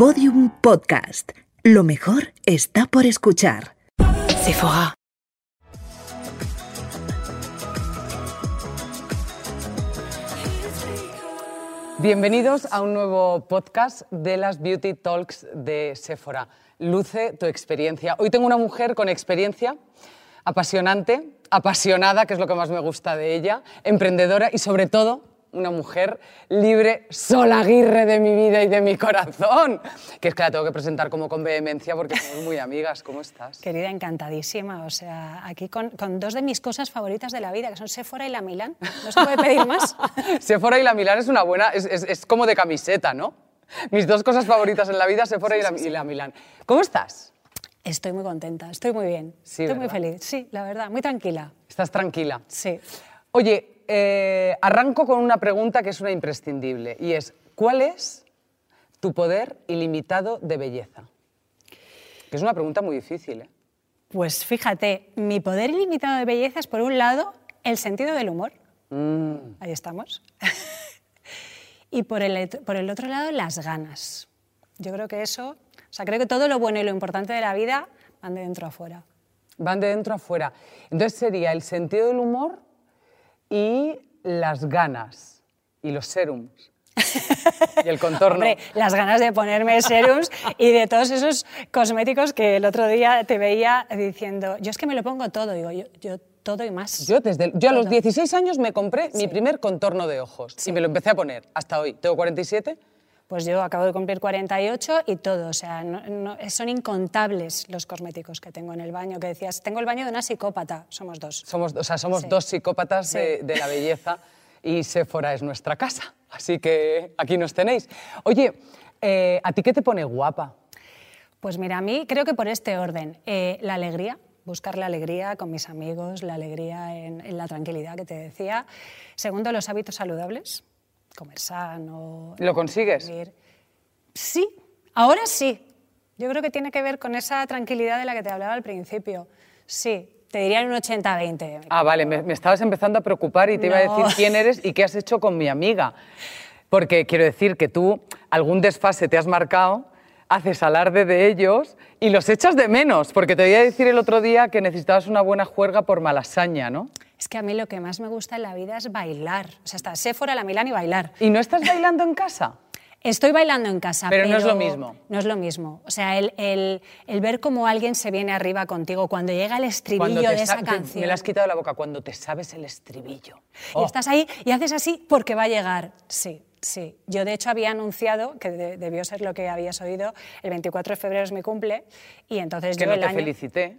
Podium Podcast. Lo mejor está por escuchar. Sephora. Bienvenidos a un nuevo podcast de las Beauty Talks de Sephora. Luce tu experiencia. Hoy tengo una mujer con experiencia, apasionante, apasionada, que es lo que más me gusta de ella, emprendedora y sobre todo una mujer libre, sola aguirre de mi vida y de mi corazón. Que es que la tengo que presentar como con vehemencia porque somos muy amigas. ¿Cómo estás? Querida, encantadísima. O sea, aquí con, con dos de mis cosas favoritas de la vida, que son Sephora y la Milán. No se puede pedir más. Sephora y la Milán es una buena, es, es- es como de camiseta, ¿no? Mis dos cosas favoritas en la vida, Sephora y, la, y la Milán. ¿Cómo estás? Estoy muy contenta, estoy muy bien. Sí, estoy muy ¿verdad? feliz. Sí, la verdad, muy tranquila. ¿Estás tranquila? Sí. Oye, eh, arranco con una pregunta que es una imprescindible y es, ¿cuál es tu poder ilimitado de belleza? Que es una pregunta muy difícil, ¿eh? Pues fíjate, mi poder ilimitado de belleza es, por un lado, el sentido del humor. Mm. Ahí estamos. y por el, por el otro lado, las ganas. Yo creo que eso, o sea, creo que todo lo bueno y lo importante de la vida van de dentro a fuera. Van de dentro a fuera. Entonces sería el sentido del humor y las ganas y los serums y el contorno. Hombre, las ganas de ponerme serums y de todos esos cosméticos que el otro día te veía diciendo, yo es que me lo pongo todo, digo, yo, yo todo y más. Yo, desde el- yo a los Todo. 16 años me compré mi primer contorno de ojos y me lo empecé a poner hasta hoy. Tengo 47. Pues yo acabo de cumplir 48 y todo, o sea, no- no- son incontables los cosméticos que tengo en el baño, que decías, tengo el baño de una psicópata, somos dos. Somos, o sea, somos Sí. dos psicópatas de, la belleza y Sephora es nuestra casa. Así que aquí nos tenéis. Oye, eh, ¿a ti qué te pone guapa? Pues mira, a mí creo que por este orden, eh, la alegría, buscar la alegría con mis amigos, la alegría en, en la tranquilidad que te decía. Segundo, los hábitos saludables, comer sano. ¿Lo consigues? vivir. Sí, ahora sí. Yo creo que tiene que ver con esa tranquilidad de la que te hablaba al principio. Sí, te diría un 80-20. Ah, vale, me, me estabas empezando a preocupar y te iba a No. decir quién eres y qué has hecho con mi amiga. Porque quiero decir que tú algún desfase te has marcado, haces alarde de ellos y los echas de menos. Porque te voy a decir el otro día que necesitabas una buena juerga por malasaña, ¿no? Es que a mí lo que más me gusta en la vida es bailar. O sea, está Sephora, la Milán y bailar. ¿Y no estás bailando en casa? Estoy bailando en casa, Pero pero, no es lo mismo. No es lo mismo. O sea, el, el- el ver cómo alguien se viene arriba contigo cuando llega el estribillo de esa te- canción. Me la has quitado la boca cuando te sabes el estribillo. Y Oh. estás ahí y haces así porque va a llegar. Sí, sí. Yo de hecho había anunciado, que de- debió ser lo que habías oído, el 24 de febrero es mi cumple y entonces que yo no el te año... felicité,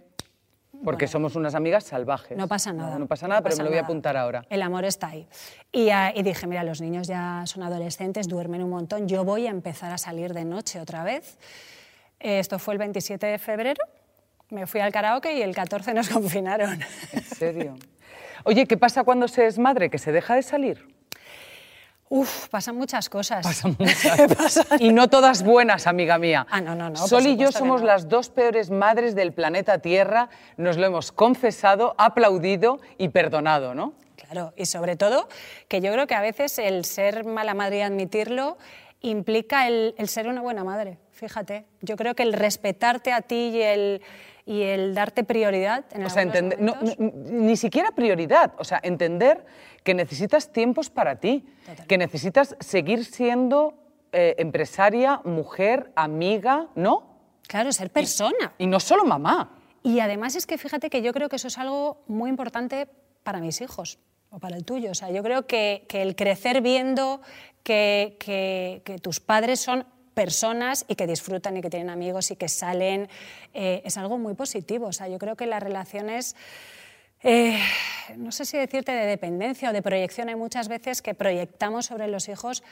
porque somos unas amigas salvajes. No pasa nada. No, no pasa nada, no pero pasa me lo voy a nada. apuntar ahora. El amor está ahí. Y, ah, y dije, mira, los niños ya son adolescentes, duermen un montón, yo voy a empezar a salir de noche otra vez. Eh, Esto fue el 27 de febrero, me fui al karaoke y el 14 nos confinaron. ¿En serio? Oye, ¿qué pasa cuando se es madre? ¿Que se deja de salir? Uf, pasan muchas cosas. Pasan muchas. Y no todas buenas, amiga mía. Ah, no, no, no, Sol y yo somos no. las dos peores madres del planeta Tierra. Nos lo hemos confesado, aplaudido y perdonado, ¿no? Claro, y sobre todo que yo creo que a veces el ser mala madre y admitirlo implica el, el ser una buena madre, fíjate. Yo creo que el respetarte a ti y el, y el darte prioridad en O sea, entender- no, ni siquiera prioridad. O sea, entender que necesitas tiempos para ti, que necesitas seguir siendo eh, empresaria, mujer, amiga, ¿no? Claro, ser persona. Y no solo mamá. Y además es que fíjate que yo creo que eso es algo muy importante para mis hijos o para el tuyo. O sea, yo creo que, que el crecer viendo que, que- que tus padres son personas y que disfrutan y que tienen amigos y que salen eh, es algo muy positivo. O sea, yo creo que las relaciones eh, no sé si decirte de dependencia o de proyección, hay muchas veces que proyectamos sobre los hijos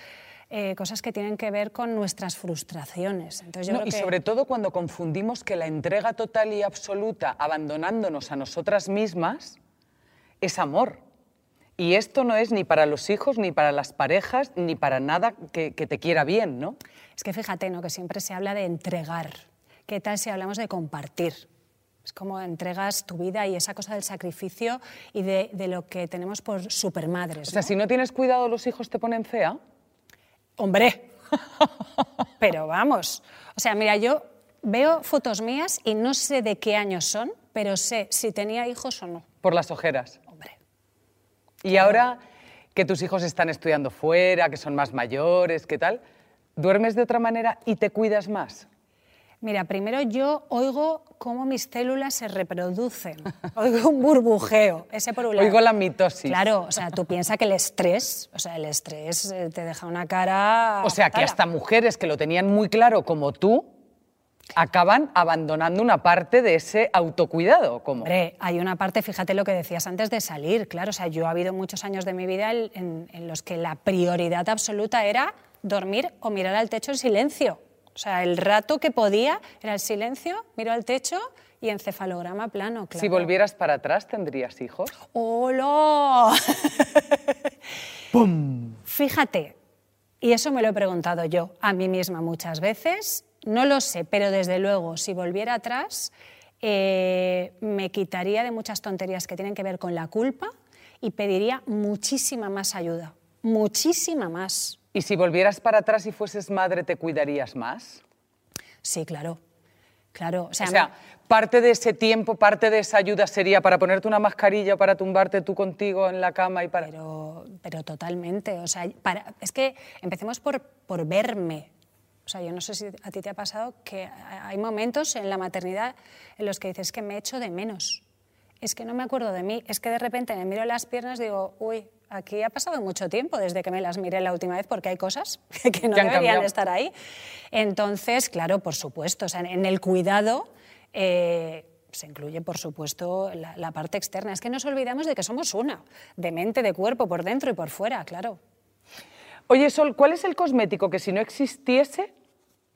eh, cosas que tienen que ver con nuestras frustraciones. Entonces, yo No, creo y que- sobre todo cuando confundimos que la entrega total y absoluta, abandonándonos a nosotras mismas, es amor. Y esto no es ni para los hijos, ni para las parejas, ni para nada que, que te quiera bien, ¿no? Es que fíjate, ¿no? que siempre se habla de entregar. ¿Qué tal si hablamos de compartir? Es como entregas tu vida y esa cosa del sacrificio y de, de lo que tenemos por supermadres. O sea, ¿no? si no tienes cuidado, los hijos te ponen fea. Hombre, Pero vamos, o sea, mira, yo veo fotos mías y no sé de qué años son, pero sé si tenía hijos o no. Por las ojeras. Y ahora que tus hijos están estudiando fuera, que son más mayores, ¿qué tal? ¿Duermes de otra manera y te cuidas más? Mira, primero yo oigo cómo mis células se reproducen. Oigo un burbujeo, ese por un lado. Oigo la mitosis. Claro, o sea, tú piensas que el estrés, o sea, el estrés eh, te deja una cara... O sea, que hasta mujeres que lo tenían muy claro como tú, acaban abandonando una parte de ese autocuidado. Como... Hombre, hay una parte, fíjate lo que decías antes de salir, claro, o sea, yo ha habido muchos años de mi vida en, los que la prioridad absoluta era dormir o mirar al techo en silencio. O sea, el rato que podía era el silencio, miro al techo y encefalograma plano, claro. Si volvieras para atrás, ¿tendrías hijos? ¡Hola! Fíjate, y eso me lo he preguntado yo a mí misma muchas veces, no lo sé, pero desde luego, si volviera atrás, eh, me quitaría de muchas tonterías que tienen que ver con la culpa y pediría muchísima más ayuda, muchísima más. ¿Y si volvieras para atrás y fueses madre, te cuidarías más? Sí, claro, claro. O sea, O sea, parte de ese tiempo, parte de esa ayuda sería para ponerte una mascarilla, para tumbarte tú contigo en la cama y para... Pero, pero totalmente. O sea, para- es que empecemos por, por verme. O sea, yo no sé si a ti te ha pasado que hay momentos en la maternidad en los que dices que me echo de menos. Es que no me acuerdo de mí. Es que de repente me miro las piernas y digo, uy, aquí ha pasado mucho tiempo desde que me las miré la última vez porque hay cosas que no deberían cambiado. estar ahí. Entonces, claro, por supuesto, o sea, en el cuidado eh, se incluye, por supuesto, la, la parte externa. Es que nos olvidamos de que somos una, de mente, de cuerpo, por dentro y por fuera, claro. Oye, Sol, ¿cuál es el cosmético que si no existiese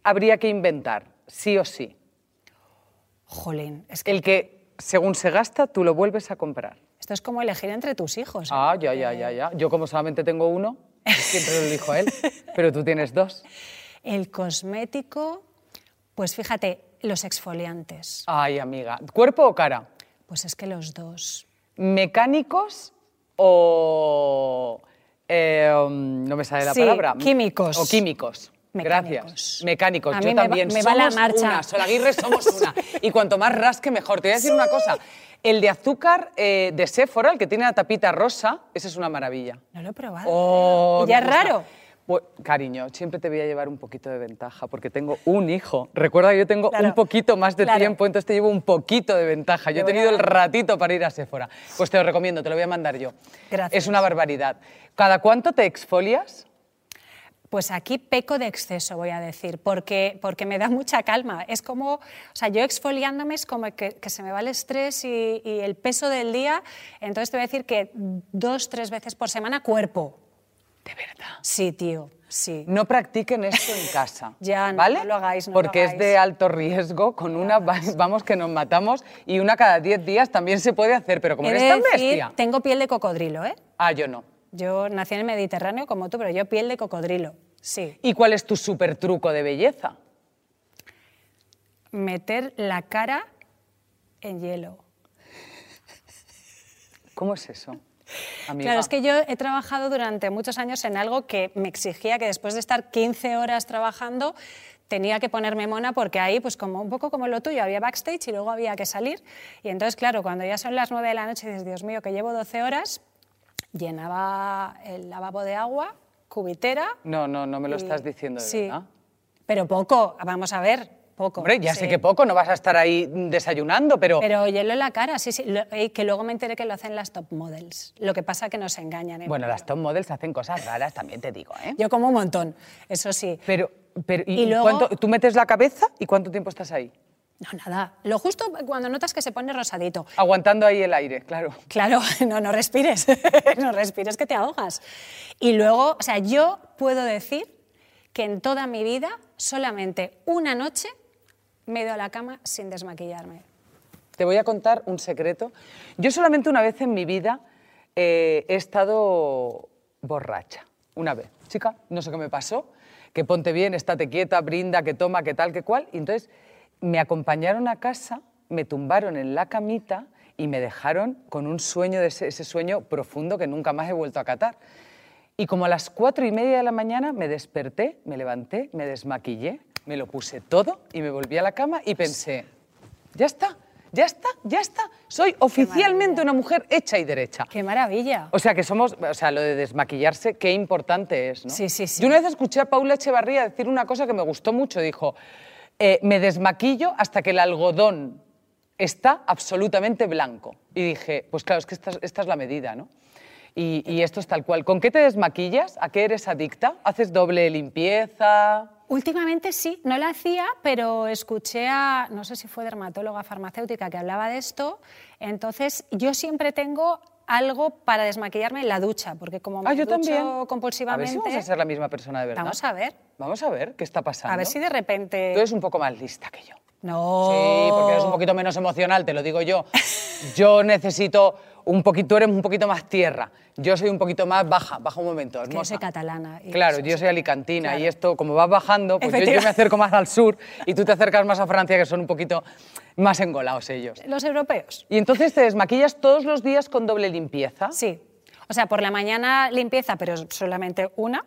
habría que inventar, sí o sí? Jolín, es que El que, según se gasta, tú lo vuelves a comprar. esto es como elegir entre tus hijos. ¿eh? Ah, ya, ya, ya, ya. Yo como solamente tengo uno, siempre lo elijo a él, pero tú tienes dos. El cosmético, pues fíjate, los exfoliantes. Ay, amiga. ¿Cuerpo o cara? Pues es que los dos. ¿Mecánicos o... eh, no me sale la Sí, palabra. químicos. O químicos. Mecánicos. Gracias. Mecánicos. A Yo mí va- también. me va la somos marcha. una. Sol Aguirre somos una. Y cuanto más rasque, mejor. Te voy a decir una cosa. El de azúcar eh, de Sephora, el que tiene la tapita rosa, ese es una maravilla. No lo he probado. Oh, ¿Y ya es gusta. raro? Pues, cariño, siempre te voy a llevar un poquito de ventaja porque tengo un hijo. Recuerda que yo tengo Claro, un poquito más de claro. tiempo, entonces te llevo un poquito de ventaja. Yo he tenido el ratito para ir a Sephora. Pues te lo recomiendo, te lo voy a mandar yo. Gracias. Es una barbaridad. ¿Cada cuánto te exfolias? Pues aquí peco de exceso, voy a decir, porque, porque me da mucha calma. Es como, o sea, yo exfoliándome es como que, que se me va el estrés y, y el peso del día. Entonces te voy a decir que dos, tres veces por semana cuerpo. De verdad. Sí, tío, sí. No practiquen esto en casa. Ya, no, ¿vale? no lo hagáis, no lo Porque es de alto riesgo. Con una va- vamos que nos matamos y una cada 10 días también se puede hacer, pero como He eres de tan decir, bestia. tengo piel de cocodrilo, ¿eh? Ah, yo no. Yo nací en el Mediterráneo como tú, pero yo piel de cocodrilo, sí. ¿Y cuál es tu super truco de belleza? Meter la cara en hielo. ¿Cómo es eso? Amiga? Claro, es que yo he trabajado durante muchos años en algo que me exigía que después de estar 15 horas trabajando tenía que ponerme mona porque ahí, pues como un poco como lo tuyo, había backstage y luego había que salir. Y entonces, claro, cuando ya son las 9 de la noche dices, Dios mío, que llevo 12 horas, llenaba el lavabo de agua, cubitera. No, no, no me lo y- estás diciendo de sí, verdad. Pero poco, vamos a ver, poco. Hombre, ya sí. sé que poco, no vas a estar ahí desayunando, pero... Pero hielo en la cara, sí, sí. Y que luego me enteré que lo hacen las top models. Lo que pasa que nos engañan. ¿eh? Bueno, las top models hacen cosas raras, también te digo, ¿eh? Yo como un montón, eso sí. Pero, pero ¿y, Y luego- cuánto- tú metes la cabeza y cuánto tiempo estás ahí? No, nada. Lo justo cuando notas que se pone rosadito. Aguantando ahí el aire, claro. Claro, no, no respires. no respires que te ahogas. Y luego, o sea, yo puedo decir que en toda mi vida solamente una noche me he ido a la cama sin desmaquillarme. Te voy a contar un secreto. Yo solamente una vez en mi vida eh, he estado borracha. Una vez. Chica, no sé qué me pasó. Que ponte bien, estate quieta, brinda, que toma, que tal, que cual. Y entonces me acompañaron a casa, me tumbaron en la camita y me dejaron con un sueño de ese, ese sueño profundo que nunca más he vuelto a catar. Y como a las cuatro y media de la mañana me desperté, me levanté, me desmaquillé, me lo puse todo y me volví a la cama y pensé, ya está, ya está, ya está. Soy oficialmente una mujer hecha y derecha. ¡Qué maravilla! O sea, que somos, o sea, lo de desmaquillarse, qué importante es, ¿no? Sí, sí, sí. Yo una vez escuché a Paula Echevarría decir una cosa que me gustó mucho. Dijo, eh, me desmaquillo hasta que el algodón está absolutamente blanco. Y dije, pues claro, es que esta, es- esta es la medida, ¿no? Y, y esto es tal cual. ¿Con qué te desmaquillas? ¿A qué eres adicta? ¿Haces doble limpieza? Últimamente sí, no la hacía, pero escuché a, no sé si fue dermatóloga farmacéutica que hablaba de esto, entonces yo siempre tengo algo para desmaquillarme en la ducha, porque como me Ah, yo ducho también. A ver compulsivamente... si vamos a ser la misma persona de verdad. Vamos a ver, Vamos a ver qué está pasando. a ver si de repente... Tú eres un poco más lista que yo. No. Sí, porque eres un poquito menos emocional, te lo digo yo. Yo necesito un poquito, tú eres un poquito más tierra. Yo soy un poquito más baja, baja un momento, yo soy catalana. y Claro, yo soy alicantina Claro. y esto, como vas bajando, pues yo, yo me acerco más al sur y tú te acercas más a Francia, que son un poquito más engolados ellos. Los europeos. Y entonces te desmaquillas todos los días con doble limpieza. Sí. O sea, por la mañana limpieza, pero solamente una.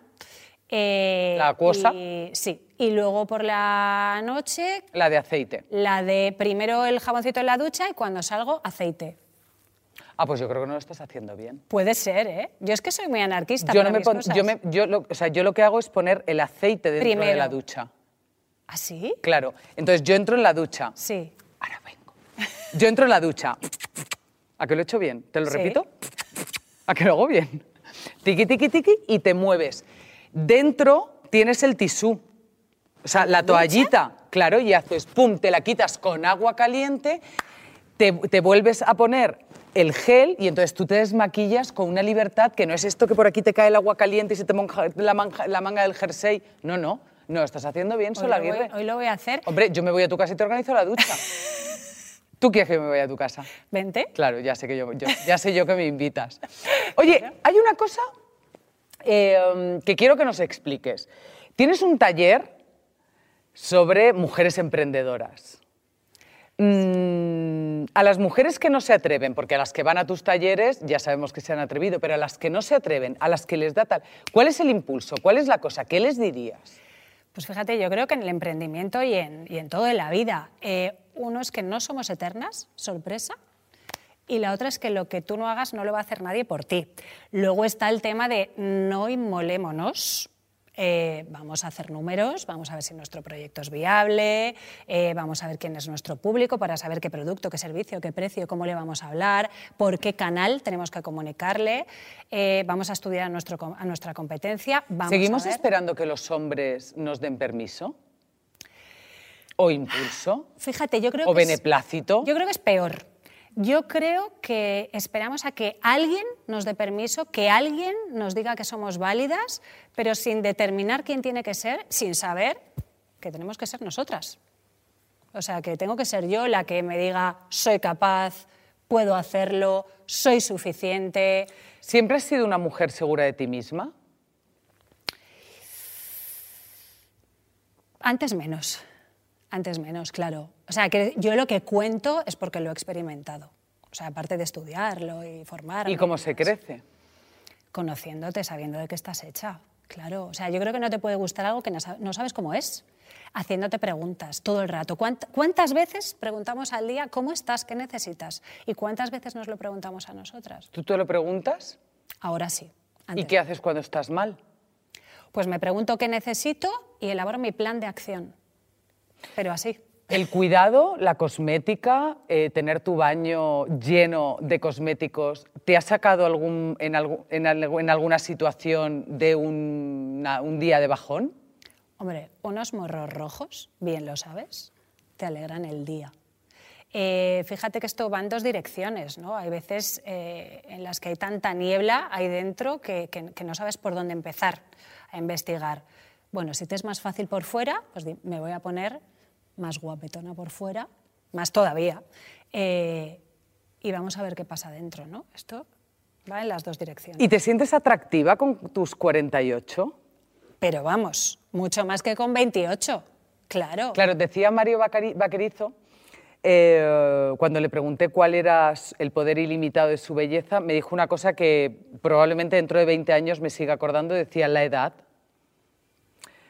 Eh, ¿La acuosa? y- sí. Y luego por la noche, La de aceite. la de primero el jaboncito en la ducha y cuando salgo, aceite. Ah, pues yo creo que no lo estás haciendo bien. Puede ser, ¿eh? Yo es que soy muy anarquista. Yo, para no me mis pon- cosas. yo, me- yo lo, o sea, yo lo que hago es poner el aceite dentro de la ducha. ¿Ah, sí? Claro. Entonces yo entro en la ducha. Sí. Ahora vengo. Yo entro en la ducha. ¿A que lo he hecho bien? ¿Te lo Sí. repito? ¿A que lo hago bien? Tiqui, tiqui, tiqui y te mueves. Dentro tienes el tisú. O sea, la toallita, claro, y haces pum, te la quitas con agua caliente, te, te vuelves a poner el gel y entonces tú te desmaquillas con una libertad que no es esto que por aquí te cae el agua caliente y se te monja la, manja- la manga del jersey. No, no, no, estás haciendo bien, Sol Aguirre. hoy lo voy a hacer. Hombre, yo me voy a tu casa y te organizo la ducha. ¿Tú quieres que me vaya a tu casa? Vente. Claro, ya sé, que yo, yo- ya sé yo que me invitas. Oye, hay una cosa eh, que quiero que nos expliques. Tienes un taller sobre mujeres emprendedoras. Mm, a las mujeres que no se atreven, porque a las que van a tus talleres ya sabemos que se han atrevido, pero a las que no se atreven, a las que les da tal, ¿cuál es el impulso? ¿Cuál es la cosa? ¿Qué les dirías? Pues fíjate, yo creo que en el emprendimiento y en, y en todo en la vida, eh, uno es que no somos eternas, sorpresa, y la otra es que lo que tú no hagas no lo va a hacer nadie por ti. Luego está el tema de no inmolémonos. Eh, vamos a hacer números, vamos a ver si nuestro proyecto es viable, eh, vamos a ver quién es nuestro público para saber qué producto, qué servicio, qué precio, cómo le vamos a hablar, por qué canal tenemos que comunicarle, eh, vamos a estudiar a, nuestro, a nuestra competencia. Vamos ¿Seguimos a ver. esperando que los hombres nos den permiso? ¿O impulso? Fíjate, yo creo ¿O que beneplácito? yo creo que es peor. Yo creo que esperamos a que alguien nos dé permiso, que alguien nos diga que somos válidas, pero sin determinar quién tiene que ser, sin saber que tenemos que ser nosotras. O sea, que tengo que ser yo la que me diga soy capaz, puedo hacerlo, soy suficiente. ¿Siempre has sido una mujer segura de ti misma? Antes menos, antes menos, claro. O sea, que yo lo que cuento es porque lo he experimentado. O sea, aparte de estudiarlo y formarme. ¿Y cómo se crece? Conociéndote, sabiendo de qué estás hecha. Claro, o sea, yo creo que no te puede gustar algo que no sa- no sabes cómo es. Haciéndote preguntas todo el rato. ¿Cuánt- ¿Cuántas veces preguntamos al día cómo estás, qué necesitas? ¿Y cuántas veces nos lo preguntamos a nosotras? ¿Tú te lo preguntas? Ahora sí. ¿Y qué haces cuando estás mal? Pues me pregunto qué necesito y elaboro mi plan de acción. Pero así. El cuidado, la cosmética, eh, tener tu baño lleno de cosméticos, ¿te ha sacado algún, en, algu- en algu- en alguna situación de una- un día de bajón? Hombre, unos morros rojos, bien lo sabes, te alegran el día. Eh, fíjate que esto va en dos direcciones, ¿no? Hay veces eh, en las que hay tanta niebla ahí dentro que, que- que no sabes por dónde empezar a investigar. Bueno, si te es más fácil por fuera, pues me voy a poner más guapetona por fuera, más todavía, eh, y vamos a ver qué pasa dentro, ¿no? Esto va en las dos direcciones. ¿Y te sientes atractiva con tus 48? Pero vamos, mucho más que con 28, claro. Claro, decía Mario Bacari- Vaquerizo eh, cuando le pregunté cuál era el poder ilimitado de su belleza, me dijo una cosa que probablemente dentro de 20 años me siga acordando, decía la edad,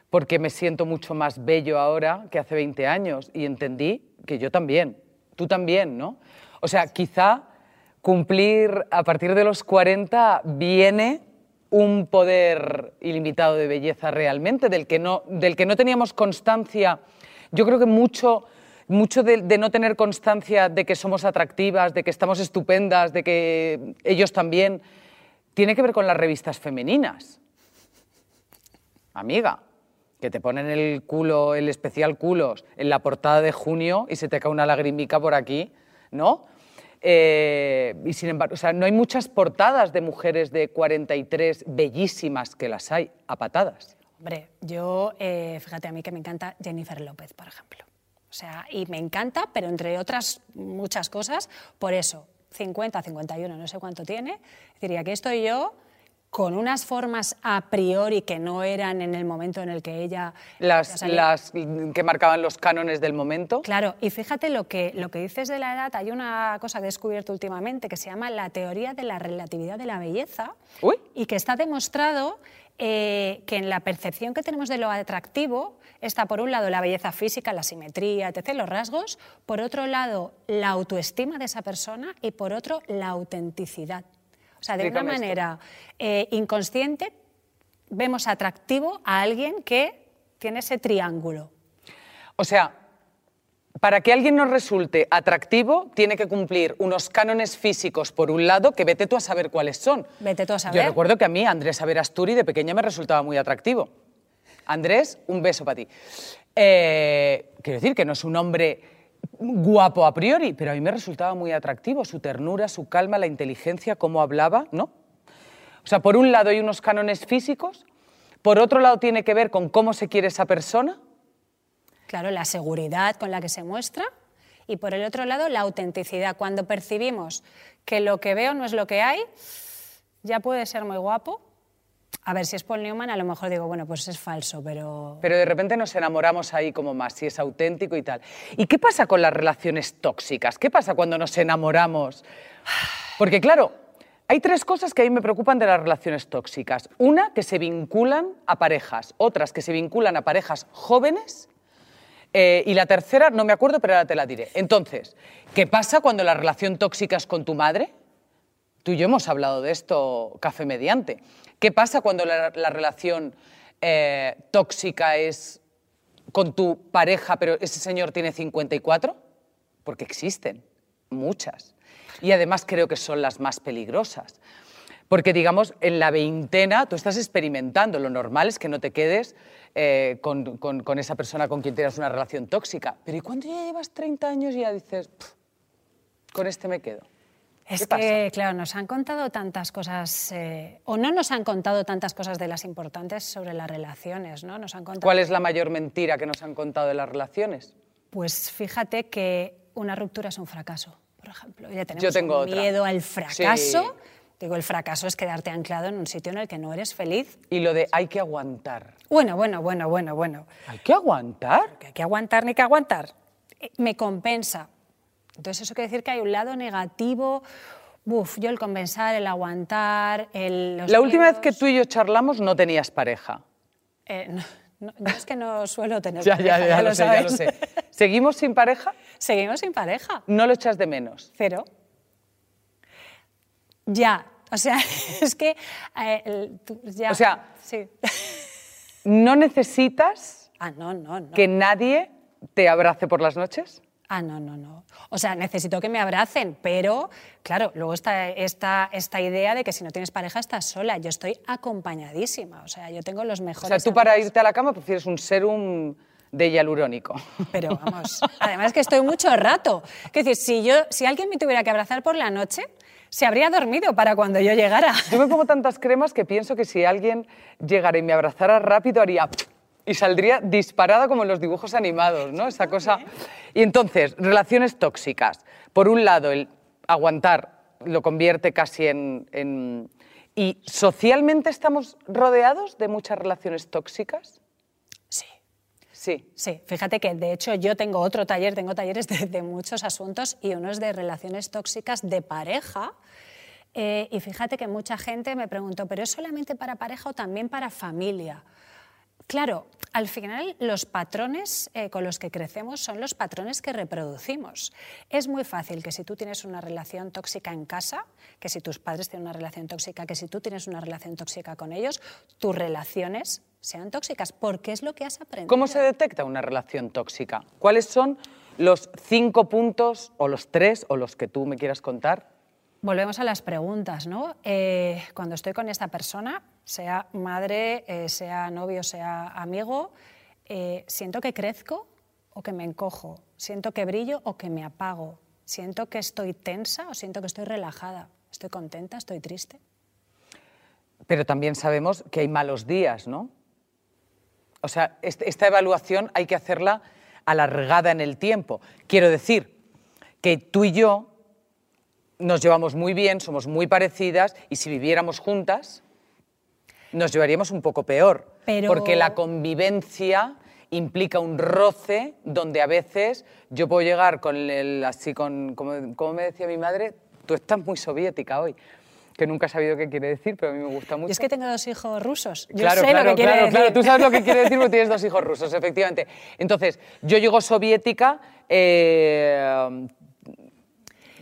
porque me siento mucho más bello ahora que hace 20 años y entendí que yo también, tú también, ¿no? O sea, quizá cumplir a partir de los 40 viene un poder ilimitado de belleza realmente, del que no, del que no teníamos constancia. Yo creo que mucho, mucho de, de no tener constancia de que somos atractivas, de que estamos estupendas, de que ellos también, tiene que ver con las revistas femeninas amiga, que te ponen el culo, el especial culos, en la portada de junio y se te cae una lagrimica por aquí, ¿no? Eh, y sin embargo, o sea, no hay muchas portadas de mujeres de 43 bellísimas que las hay, a patadas. Hombre, yo, eh, fíjate a mí que me encanta Jennifer López, por ejemplo. O sea, y me encanta, pero entre otras muchas cosas, por eso, 50, 51, no sé cuánto tiene. Diría que estoy yo con unas formas a priori que no eran en el momento en el que ella... Las, que marcaban los cánones del momento. Claro, y fíjate lo que, lo que dices de la edad, hay una cosa que he descubierto últimamente que se llama la teoría de la relatividad de la belleza Uy. y que está demostrado eh, que en la percepción que tenemos de lo atractivo está por un lado la belleza física, la simetría, etc., los rasgos, por otro lado la autoestima de esa persona y por otro la autenticidad. O sea, de una Explícame manera eh, inconsciente vemos atractivo a alguien que tiene ese triángulo. O sea, para que alguien nos resulte atractivo, tiene que cumplir unos cánones físicos, por un lado, que vete tú a saber cuáles son. Vete tú a saber. Yo recuerdo que a mí Andrés Averasturi de pequeña me resultaba muy atractivo. Andrés, un beso para ti. Eh, quiero decir que no es un hombre guapo a priori, pero a mí me resultaba muy atractivo su ternura, su calma, la inteligencia, cómo hablaba, ¿no? O sea, por un lado hay unos cánones físicos, por otro lado tiene que ver con cómo se quiere esa persona, Claro, la seguridad con la que se muestra y por el otro lado la autenticidad. Cuando percibimos que lo que veo no es lo que hay, ya puede ser muy guapo. A ver, si es Paul Newman, a lo mejor digo, bueno, pues es falso, pero... pero de repente nos enamoramos ahí como más, si es auténtico y tal. ¿Y qué pasa con las relaciones tóxicas? ¿Qué pasa cuando nos enamoramos? Porque claro, hay tres cosas que a mí me preocupan de las relaciones tóxicas. Una, que se vinculan a parejas. Otras, que se vinculan a parejas jóvenes. Eh, y la tercera, no me acuerdo, pero ahora te la diré. Entonces, ¿qué pasa cuando la relación tóxica es con tu madre? Tú y yo hemos hablado de esto café mediante. ¿Qué pasa cuando la, la relación eh, tóxica es con tu pareja, pero ese señor tiene 54? Porque existen muchas. Y además creo que son las más peligrosas. Porque, digamos, en la veintena tú estás experimentando. Lo normal es que no te quedes eh, con, con- con esa persona con quien tienes una relación tóxica. Pero ¿y cuando ya llevas 30 años y ya dices, "Pff, con este me quedo? Es ¿Qué que, claro, nos han contado tantas cosas, eh, o no nos han contado tantas cosas de las importantes sobre las relaciones, ¿no? Nos han contado... ¿Cuál es la mayor mentira que nos han contado de las relaciones? Pues fíjate que una ruptura es un fracaso, por ejemplo. Ya tenemos Yo tengo otra. miedo al fracaso. Sí. Digo, el fracaso es quedarte anclado en un sitio en el que no eres feliz. Y lo de hay que aguantar. Bueno, bueno, bueno, bueno, bueno. ¿Hay que aguantar? Que hay que aguantar ni que aguantar. Eh, Me compensa. Entonces eso quiere decir que hay un lado negativo. Uf, yo el compensar, el aguantar, el... los La última vez que tú y yo charlamos no tenías pareja. Eh, no, no, yo es que no suelo tener Ya, ya, pareja, ya, lo sé, ya lo sé. ¿Seguimos sin pareja? Seguimos sin pareja. No lo echas de menos. Cero. Ya. O sea, es que... eh, el- tú- ya. O sea- Sí. ¿No necesitas Ah, no. que nadie te abrace por las noches? Ah, no, no, no. O sea, necesito que me abracen, pero claro, luego está esta, esta idea de que si no tienes pareja estás sola. Yo estoy acompañadísima, o sea, yo tengo los O mejores. sea, tú para irte a la cama prefieres un serum de hialurónico. Pero vamos, además que estoy mucho rato. Es decir, si, yo, si alguien me tuviera que abrazar por la noche, se habría dormido para cuando yo llegara. Yo me pongo tantas cremas que pienso que si alguien llegara y me abrazara rápido haría y saldría disparada como en los dibujos animados, ¿no? Esa cosa. Y entonces, relaciones tóxicas. Por un lado, el aguantar lo convierte casi en, en- ¿Y socialmente estamos rodeados de muchas relaciones tóxicas? Sí. Sí. Sí, fíjate que de hecho yo tengo otro taller, tengo talleres de, de muchos asuntos y uno es de relaciones tóxicas de pareja. Eh, y fíjate que mucha gente me preguntó, ¿pero es solamente para pareja o también para familia? Claro, al final los patrones eh, con los que crecemos son los patrones que reproducimos. Es muy fácil que si tú tienes una relación tóxica en casa, que si tus padres tienen una relación tóxica, que si tú tienes una relación tóxica con ellos, tus relaciones sean tóxicas, porque es lo que has aprendido. ¿Cómo se detecta una relación tóxica? ¿Cuáles son los cinco puntos o los tres o los que tú me quieras contar? Volvemos a las preguntas, ¿no? Eh, cuando estoy con esta persona, sea madre, eh, sea novio, sea amigo, eh, siento que crezco o que me encojo, siento que brillo o que me apago, siento que estoy tensa o siento que estoy relajada, estoy contenta, estoy triste. Pero también sabemos que hay malos días, ¿no? O sea, esta evaluación hay que hacerla alargada en el tiempo. Quiero decir que tú y yo nos llevamos muy bien, somos muy parecidas y si viviéramos juntas nos llevaríamos un poco peor. Pero- Porque la convivencia implica un roce donde a veces yo puedo llegar con el, así con, como, como me decía mi madre, tú estás muy soviética hoy, que nunca he sabido qué quiere decir, pero a mí me gusta mucho. Yo es que tengo dos hijos rusos. Yo Claro, sé claro, lo que quiere claro, decir. claro. Tú sabes lo que quiere decir porque tienes dos hijos rusos, efectivamente. Entonces, yo llego soviética, eh,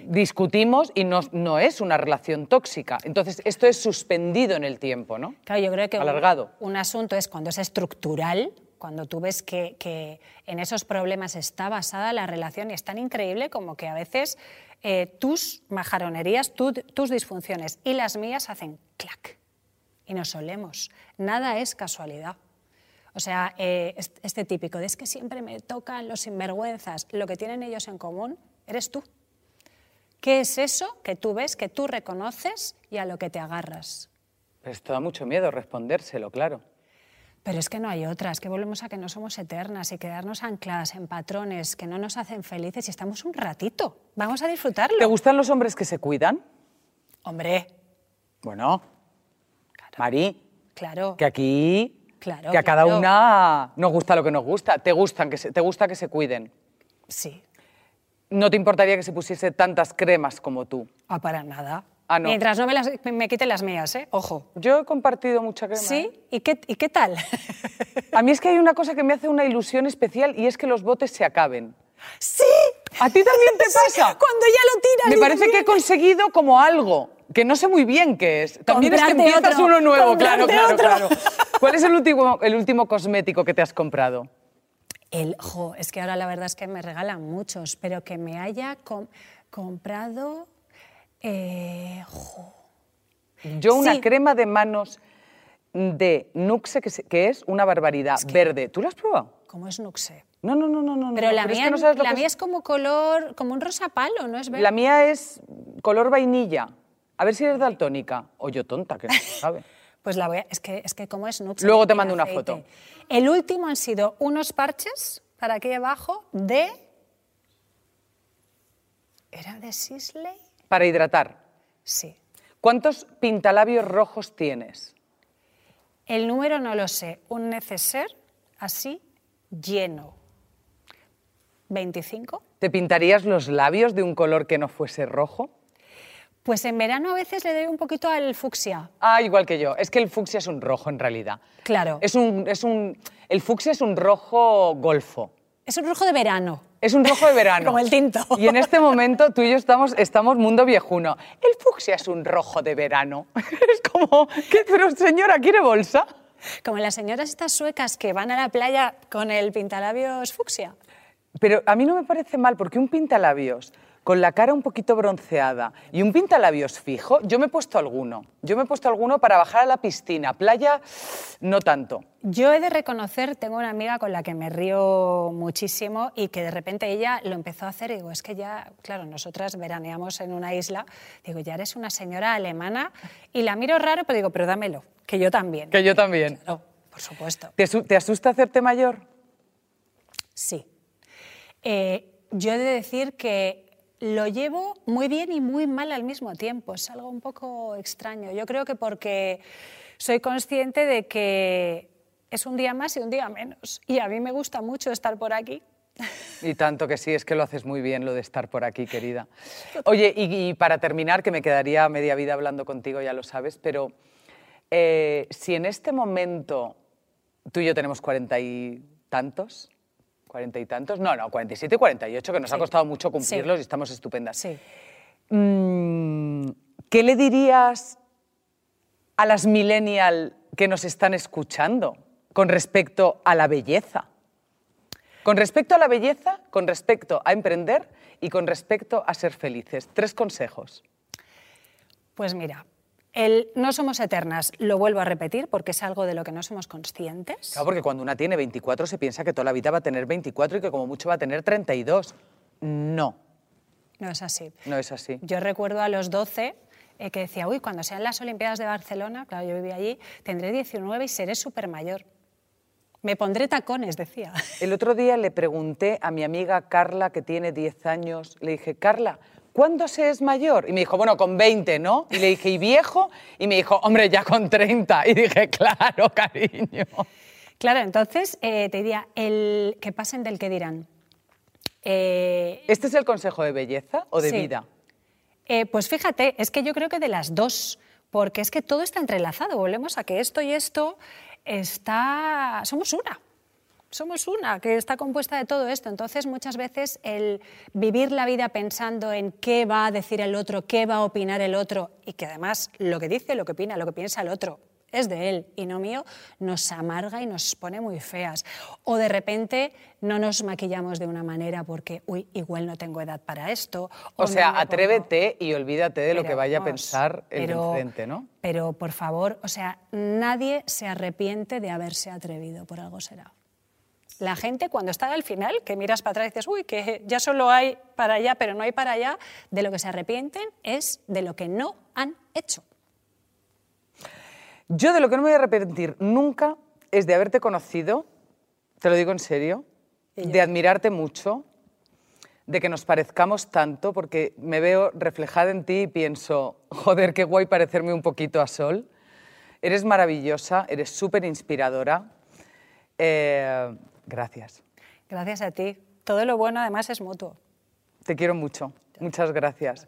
discutimos y no, no es una relación tóxica. Entonces, esto es suspendido en el tiempo, ¿no? Claro, yo creo que un- Alargado. Un, asunto es cuando es estructural, cuando tú ves que, que en esos problemas está basada la relación y es tan increíble como que a veces eh, tus majaronerías, tu- tus disfunciones y las mías hacen clac y nos solemos. Nada es casualidad. O sea, eh, es- este típico de es que siempre me tocan los sinvergüenzas. Lo que tienen ellos en común eres tú. ¿Qué es eso que tú ves, que tú reconoces y a lo que te agarras? Esto da mucho miedo respondérselo, claro. Pero es que no hay otras, que volvemos a que no somos eternas y quedarnos ancladas en patrones que no nos hacen felices y estamos un ratito. Vamos a disfrutarlo. ¿Te gustan los hombres que se cuidan? Hombre, Bueno, Mari, claro. que aquí Claro, que a cada claro. una nos gusta lo que nos gusta. Te gustan que se, te gusta que se cuiden. Sí, No te importaría que se pusiese tantas cremas como tú. ah, para nada. Ah, no. Mientras no me, las, me quiten las mías, ¿eh? Ojo. Yo he compartido mucha crema. ¿eh? ¿Sí? ¿Y qué, ¿Y qué tal? A mí es que hay una cosa que me hace una ilusión especial y es que los botes se acaben. ¡Sí! ¿A ti también te pasa? Cuando ya lo tiras. Me parece que he "Mira conseguido como algo que no sé muy bien qué es. También es que empiezas otro, uno nuevo, claro, claro, otro. claro. ¿Cuál es el último, el último cosmético que te has comprado? El, jo, es que ahora la verdad es que me regalan muchos, pero que me haya com- comprado. eh, jo, Yo una Sí. crema de manos de Nuxe que, es una barbaridad, verde. ¿Tú la has probado? ¿Cómo es Nuxe? No, no, no, no, no. Pero la es mía, que no sabes lo la que mía es como color, como un rosa palo, ¿no es verde? La mía es color vainilla. A ver si eres daltónica. O yo tonta, que no se sabe. Pues la voy a, es que es que como es Nuxe. Luego te mando una foto. El último han sido unos parches para aquí abajo de ¿Era de Sisley? Para hidratar. Sí. ¿Cuántos pintalabios rojos tienes? El número no lo sé, un neceser así lleno. ¿25? ¿Te pintarías los labios de un color que no fuese rojo? Pues en verano a veces le doy un poquito al fucsia. Ah, igual que yo. Es que el fucsia es un rojo en realidad. Claro. Es un, es un, el fucsia es un rojo golfo. Es un rojo de verano. Es un rojo de verano. Como el tinto. Y en este momento tú y yo estamos, estamos mundo viejuno. El fucsia es un rojo de verano. Es como, ¿qué? pero señora, ¿quiere bolsa? Como las señoras estas suecas que van a la playa con el pintalabios fucsia. Pero a mí no me parece mal porque un pintalabios con la cara un poquito bronceada y un pintalabios fijo, yo me he puesto alguno. Yo me he puesto alguno para bajar a la piscina. Playa, no tanto. Yo he de reconocer, tengo una amiga con la que me río muchísimo y que de repente ella lo empezó a hacer y digo, es que ya, claro, nosotras veraneamos en una isla, digo, ya eres una señora alemana y la miro raro, pero digo, pero dámelo, que yo también. Que yo también. Claro, por supuesto. ¿Te, asu- te asusta hacerte mayor? Sí. Eh, yo he de decir que lo llevo muy bien y muy mal al mismo tiempo. Es algo un poco extraño. Yo creo que porque soy consciente de que es un día más y un día menos. Y a mí me gusta mucho estar por aquí. Y tanto que sí, es que lo haces muy bien lo de estar por aquí, querida. Oye, y, para terminar, que me quedaría media vida hablando contigo, ya lo sabes, pero eh, si en este momento tú y yo tenemos cuarenta y tantos, cuarenta y tantos, no, no, 47 y 48, que nos ha costado mucho cumplirlos y estamos estupendas. Sí. Mm, ¿Qué le dirías a las millennial que nos están escuchando con respecto a la belleza? Con respecto a la belleza, con respecto a emprender y con respecto a ser felices. Tres consejos. Pues mira, el no somos eternas, lo vuelvo a repetir porque es algo de lo que no somos conscientes. Claro, porque cuando una tiene 24 se piensa que toda la vida va a tener 24 y que como mucho va a tener 32. No. No es así. No es así. Yo recuerdo a los 12 eh, que decía, uy, cuando sean las Olimpiadas de Barcelona, claro, yo vivía allí, tendré 19 y seré súper mayor. Me pondré tacones, decía. El otro día le pregunté a mi amiga Carla, que tiene 10 años, le dije, Carla, ¿cuándo se es mayor? Y me dijo, bueno, con 20, ¿no? Y le dije, ¿y viejo? Y me dijo, hombre, ya con 30. Y dije, claro, cariño. Claro, entonces eh, te diría, el que pasen del que dirán. Eh, ¿Este es el consejo de belleza o de vida? Eh, pues fíjate, es que yo creo que de las dos, porque es que todo está entrelazado. Volvemos a que esto y esto está, somos una. Somos una que está compuesta de todo esto. Entonces, muchas veces el vivir la vida pensando en qué va a decir el otro, qué va a opinar el otro, y que además lo que dice, lo que opina, lo que piensa el otro es de él y no mío, nos amarga y nos pone muy feas. O de repente no nos maquillamos de una manera porque, uy, igual no tengo edad para esto. O, sea, atrévete y olvídate de lo que vaya a pensar el pero, ¿no? Pero, por favor, o sea, nadie se arrepiente de haberse atrevido, por algo será. La gente cuando está al final, que miras para atrás y dices, uy, que ya solo hay para allá, pero no hay para allá, de lo que se arrepienten es de lo que no han hecho. Yo de lo que no me voy a arrepentir nunca es de haberte conocido, te lo digo en serio, de admirarte mucho, de que nos parezcamos tanto, porque me veo reflejada en ti y pienso, joder, qué guay parecerme un poquito a Sol. Eres maravillosa, eres súper inspiradora. Eh, gracias. Gracias a ti. Todo lo bueno además es mutuo. Te quiero mucho. Muchas gracias.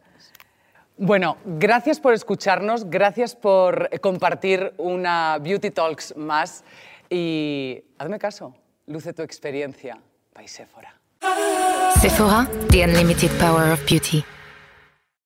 Bueno, gracias por escucharnos, gracias por compartir una Beauty Talks más y hazme caso, luce tu experiencia. By Sephora. Sephora, the unlimited power of beauty.